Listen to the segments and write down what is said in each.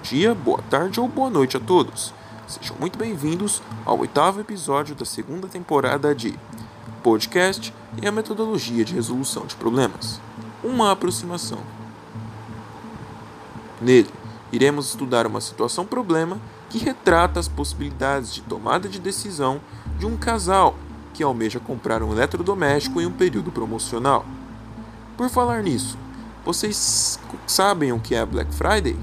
dia, boa tarde ou boa noite a todos. Sejam muito bem-vindos ao oitavo episódio da segunda temporada de Podcast e a Metodologia de Resolução de Problemas uma aproximação. Nele, iremos estudar uma situação-problema que retrata as possibilidades de tomada de decisão de um casal que almeja comprar um eletrodoméstico em um período promocional. Por falar nisso, vocês sabem o que é Black Friday?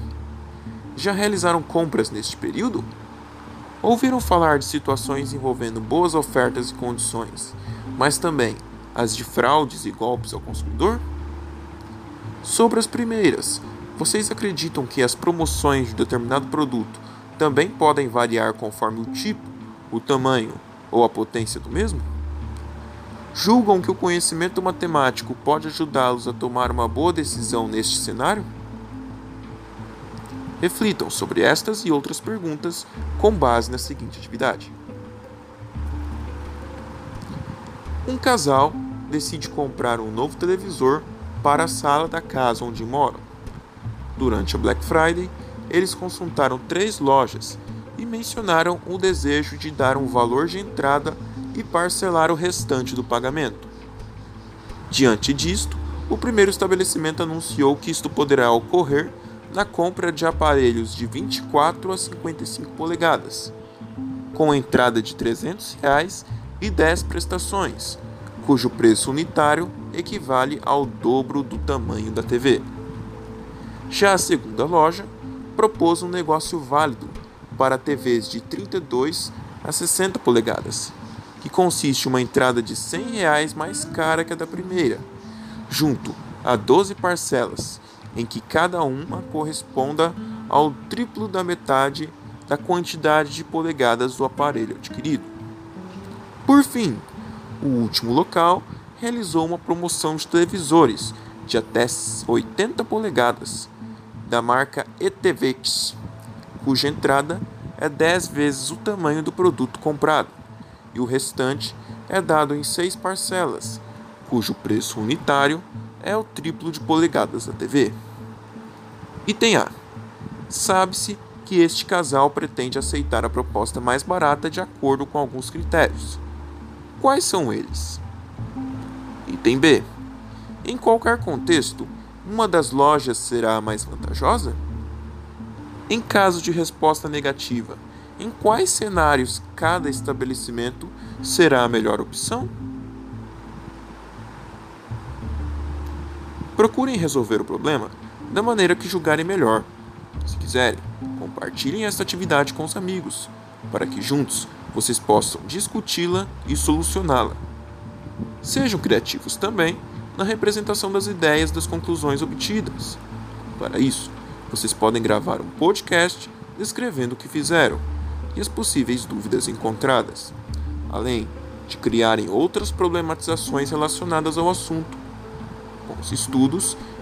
Já realizaram compras neste período? Ouviram falar de situações envolvendo boas ofertas e condições, mas também as de fraudes e golpes ao consumidor? Sobre as primeiras, vocês acreditam que as promoções de determinado produto também podem variar conforme o tipo, o tamanho ou a potência do mesmo? Julgam que o conhecimento matemático pode ajudá-los a tomar uma boa decisão neste cenário? Reflitam sobre estas e outras perguntas com base na seguinte atividade. Um casal decide comprar um novo televisor para a sala da casa onde moram. Durante a Black Friday, eles consultaram três lojas e mencionaram o desejo de dar um valor de entrada e parcelar o restante do pagamento. Diante disto, o primeiro estabelecimento anunciou que isto poderá ocorrer na compra de aparelhos de 24 a 55 polegadas, com entrada de 300 reais e 10 prestações, cujo preço unitário equivale ao dobro do tamanho da TV. Já a segunda loja propôs um negócio válido para TVs de 32 a 60 polegadas, que consiste em uma entrada de 100 reais mais cara que a da primeira, junto a 12 parcelas, em que cada uma corresponda ao triplo da metade da quantidade de polegadas do aparelho adquirido. Por fim, o último local realizou uma promoção de televisores de até 80 polegadas da marca ETVX, cuja entrada é 10 vezes o tamanho do produto comprado, e o restante é dado em seis parcelas, cujo preço unitário é o triplo de polegadas da TV. Item A. Sabe-se que este casal pretende aceitar a proposta mais barata de acordo com alguns critérios. Quais são eles? Item B. Em qualquer contexto, uma das lojas será a mais vantajosa? Em caso de resposta negativa, em quais cenários cada estabelecimento será a melhor opção? Procurem resolver o problema da maneira que julgarem melhor. Se quiserem, compartilhem esta atividade com os amigos, para que juntos vocês possam discuti-la e solucioná-la. Sejam criativos também na representação das ideias das conclusões obtidas. Para isso, vocês podem gravar um podcast descrevendo o que fizeram e as possíveis dúvidas encontradas, além de criarem outras problematizações relacionadas ao assunto. Bons estudos